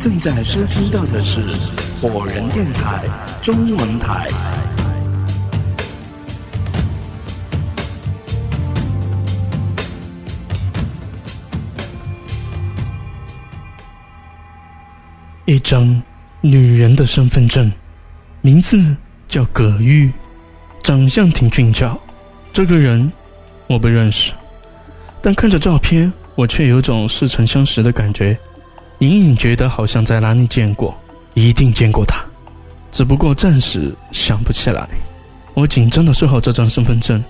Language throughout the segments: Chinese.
正在收听到的是火人电台中文台。一张女人的身份证，名字叫葛玉，长相挺俊俏。这个人我不认识，但看着照片，我却有种似曾相识的感觉。隐隐觉得好像在哪里见过，一定见过他，只不过暂时想不起来。我紧张地收好这张身份证，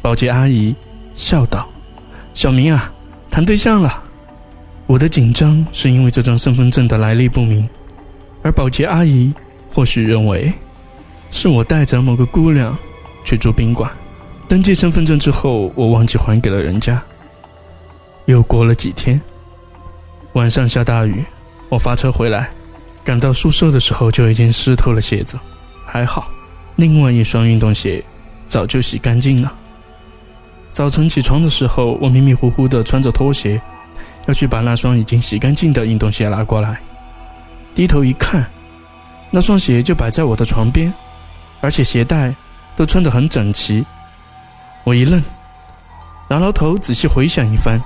保洁阿姨笑道：“小明啊，谈对象了。”我的紧张是因为这张身份证的来历不明，而保洁阿姨或许认为是我带着某个姑娘去住宾馆，登记身份证之后，我忘记还给了人家。又过了几天。晚上下大雨，我发车回来，赶到宿舍的时候就已经湿透了鞋子，还好，另外一双运动鞋早就洗干净了。早晨起床的时候，我迷迷糊糊的穿着拖鞋，要去把那双已经洗干净的运动鞋拿过来。低头一看，那双鞋就摆在我的床边，而且鞋带都穿得很整齐。我一愣，挠挠头，仔细回想一番。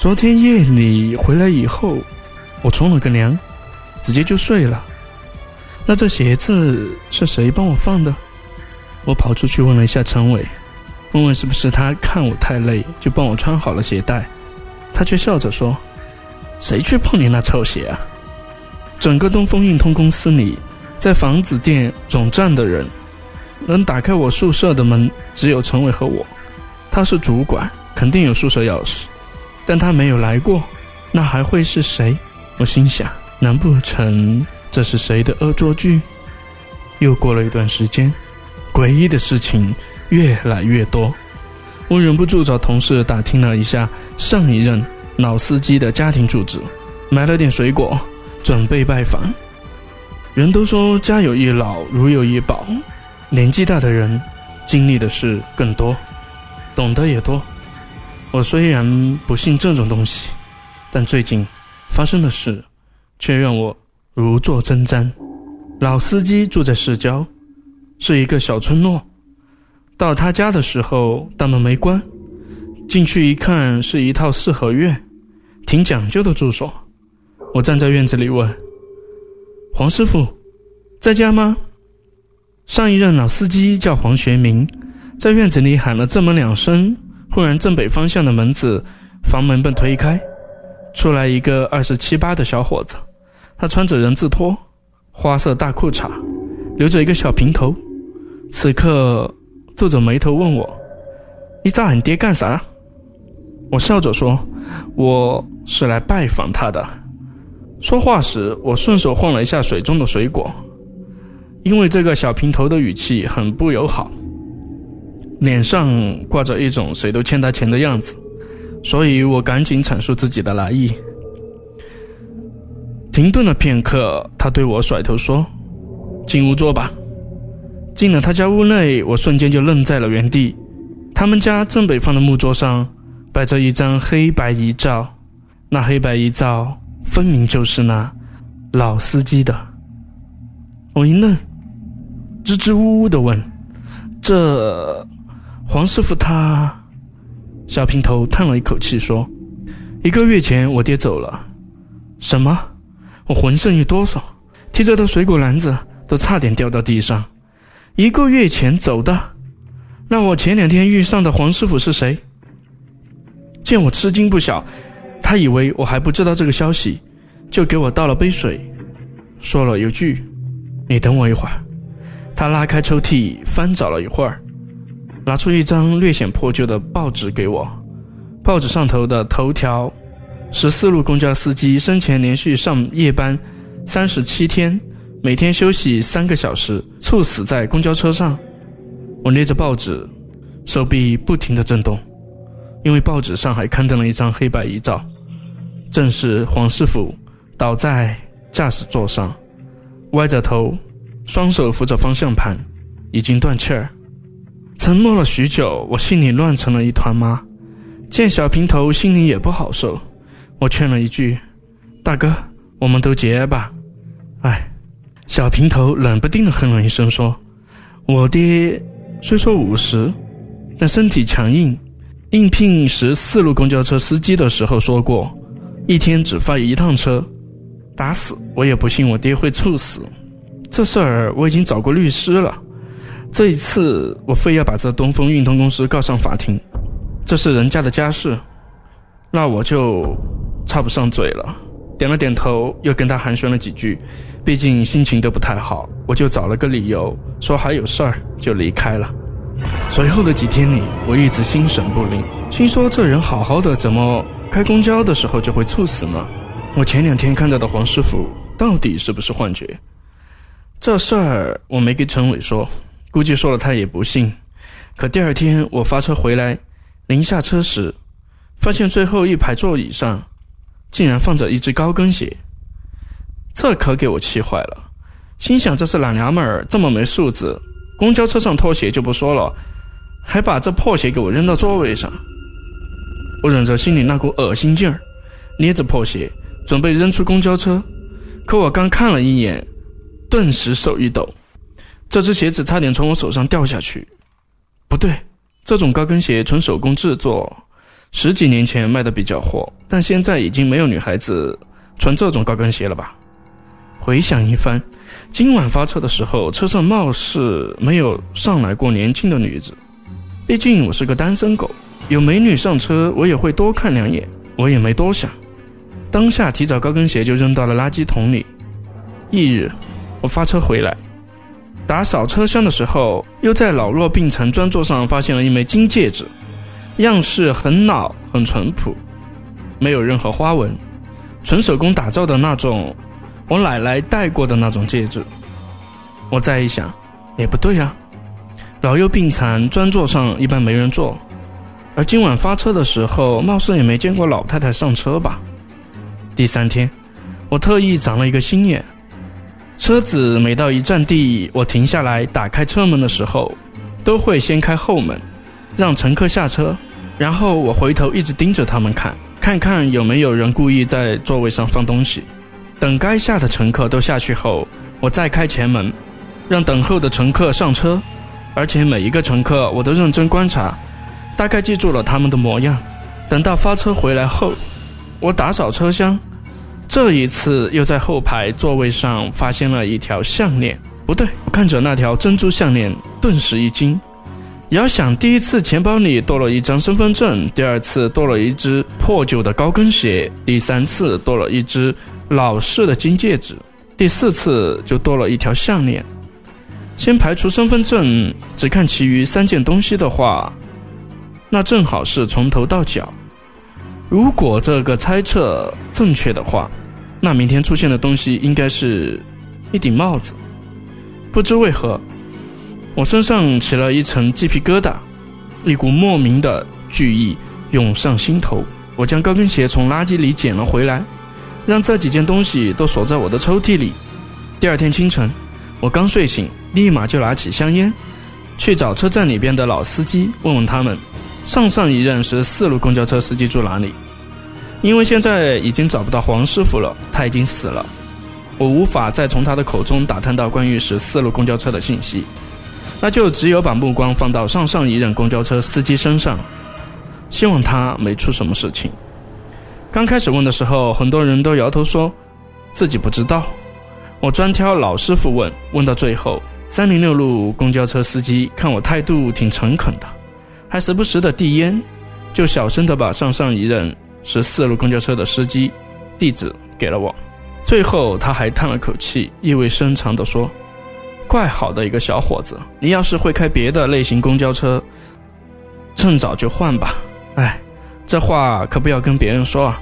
昨天夜里回来以后，我冲了个凉，直接就睡了。那这鞋子是谁帮我放的？我跑出去问了一下陈伟，问问是不是他看我太累，就帮我穿好了鞋带。他却笑着说：“谁去碰你那臭鞋啊？”整个东风运通公司里，在房子店总站的人，能打开我宿舍的门只有陈伟和我。他是主管，肯定有宿舍钥匙。但他没有来过，那还会是谁？我心想，难不成这是谁的恶作剧？又过了一段时间，诡异的事情越来越多，我忍不住找同事打听了一下上一任老司机的家庭住址，买了点水果，准备拜访。人都说家有一老，如有一宝，年纪大的人经历的事更多，懂得也多。我虽然不信这种东西，但最近发生的事却让我如坐针毡。老司机住在市郊，是一个小村落。到他家的时候，大门没关，进去一看是一套四合院，挺讲究的住所。我站在院子里问：“黄师傅，在家吗？”上一任老司机叫黄学明，在院子里喊了这么两声。忽然，正北方向的门子，房门被推开，出来一个二十七八的小伙子。他穿着人字拖，花色大裤衩，留着一个小平头。此刻皱着眉头问我：“你找俺爹干啥？”我笑着说：“我是来拜访他的。”说话时，我顺手晃了一下水中的水果，因为这个小平头的语气很不友好。脸上挂着一种谁都欠他钱的样子，所以我赶紧阐述自己的来意。停顿了片刻，他对我甩头说：“进屋坐吧。”进了他家屋内，我瞬间就愣在了原地。他们家正北方的木桌上摆着一张黑白遗照，那黑白遗照分明就是那老司机的。我一愣，支支吾吾的问：“这？”黄师傅他，小平头叹了一口气说：“一个月前我爹走了。”什么？我浑身一哆嗦，提着的水果篮子都差点掉到地上。一个月前走的，那我前两天遇上的黄师傅是谁？见我吃惊不小，他以为我还不知道这个消息，就给我倒了杯水，说了一句：“你等我一会儿。”他拉开抽屉，翻找了一会儿。拿出一张略显破旧的报纸给我，报纸上头的头条：十四路公交司机生前连续上夜班三十七天，每天休息三个小时，猝死在公交车上。我捏着报纸，手臂不停地震动，因为报纸上还刊登了一张黑白遗照，正是黄师傅倒在驾驶座上，歪着头，双手扶着方向盘，已经断气儿。沉默了许久，我心里乱成了一团麻。见小平头心里也不好受，我劝了一句：“大哥，我们都结吧。哎，小平头冷不丁的哼了一声，说：“我爹虽说五十，但身体强硬。应聘十四路公交车司机的时候说过，一天只发一趟车。打死我也不信我爹会猝死。这事儿我已经找过律师了。这一次我非要把这东风运通公司告上法庭，这是人家的家事，那我就插不上嘴了。”点了点头，又跟他寒暄了几句。毕竟心情都不太好，我就找了个理由说还有事儿，就离开了。随后的几天里，我一直心神不宁，心说这人好好的，怎么开公交的时候就会猝死呢？我前两天看到的黄师傅到底是不是幻觉？这事儿我没给陈伟说，估计说了他也不信。可第二天我发车回来，临下车时，发现最后一排座椅上。竟然放着一只高跟鞋，这可给我气坏了。心想这是懒娘们儿这么没素质？公交车上脱鞋就不说了，还把这破鞋给我扔到座位上。我忍着心里那股恶心劲儿，捏着破鞋准备扔出公交车。可我刚看了一眼，顿时手一抖，这只鞋子差点从我手上掉下去。不对，这种高跟鞋纯手工制作。十几年前卖的比较火，但现在已经没有女孩子穿这种高跟鞋了吧？回想一番，今晚发车的时候，车上貌似没有上来过年轻的女子。毕竟我是个单身狗，有美女上车我也会多看两眼。我也没多想，当下提早高跟鞋就扔到了垃圾桶里。翌日，我发车回来，打扫车厢的时候，又在老弱病残专座上发现了一枚金戒指。样式很老，很淳朴，没有任何花纹，纯手工打造的那种，我奶奶戴过的那种戒指。我再一想，也不对啊，老幼病残专座上一般没人坐，而今晚发车的时候，貌似也没见过老太太上车吧。第三天，我特意长了一个心眼，车子每到一站地，我停下来打开车门的时候，都会先开后门，让乘客下车。然后我回头一直盯着他们看，看看有没有人故意在座位上放东西。等该下的乘客都下去后，我再开前门，让等候的乘客上车。而且每一个乘客我都认真观察，大概记住了他们的模样。等到发车回来后，我打扫车厢，这一次又在后排座位上发现了一条项链。不对，看着那条珍珠项链，顿时一惊。遥想第一次钱包里多了一张身份证，第二次多了一只破旧的高跟鞋，第三次多了一只老式的金戒指，第四次就多了一条项链。先排除身份证，只看其余三件东西的话，那正好是从头到脚。如果这个猜测正确的话，那明天出现的东西应该是一顶帽子。不知为何。我身上起了一层鸡皮疙瘩，一股莫名的惧意涌上心头。我将高跟鞋从垃圾里捡了回来，让这几件东西都锁在我的抽屉里。第二天清晨，我刚睡醒，立马就拿起香烟，去找车站里边的老司机，问问他们上上一任十四路公交车司机住哪里。因为现在已经找不到黄师傅了，他已经死了，我无法再从他的口中打探到关于十四路公交车的信息。那就只有把目光放到上上一任公交车司机身上，希望他没出什么事情。刚开始问的时候，很多人都摇头说自己不知道。我专挑老师傅问，问到最后，三零六路公交车司机看我态度挺诚恳的，还时不时的递烟，就小声的把上上一任十四路公交车的司机地址给了我。最后他还叹了口气，意味深长的说。怪好的一个小伙子，你要是会开别的类型公交车，趁早就换吧。哎，这话可不要跟别人说啊。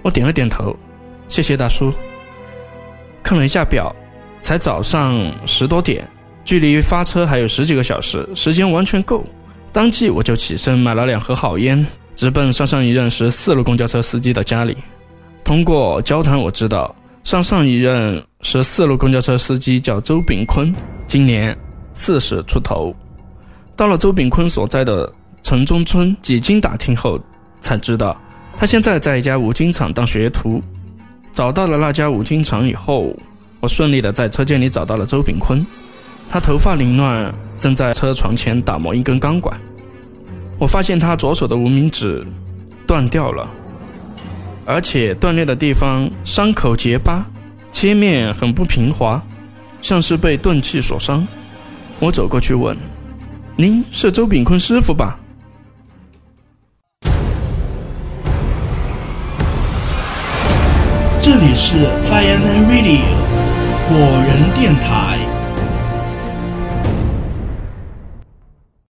我点了点头，谢谢大叔。看了一下表，才早上十多点，距离发车还有十几个小时，时间完全够。当即我就起身买了两盒好烟，直奔上上一任十四路公交车司机的家里。通过交谈，我知道。上上一任十四路公交车司机叫周炳坤，今年四十出头。到了周炳坤所在的城中村，几经打听后，才知道他现在在一家五金厂当学徒。找到了那家五金厂以后，我顺利的在车间里找到了周炳坤。他头发凌乱，正在车床前打磨一根钢管。我发现他左手的无名指断掉了，而且断裂的地方伤口结疤，切面很不平滑，像是被钝器所伤。我走过去问：“您是周炳坤师傅吧？”这里是 Fireman Radio 火人电台。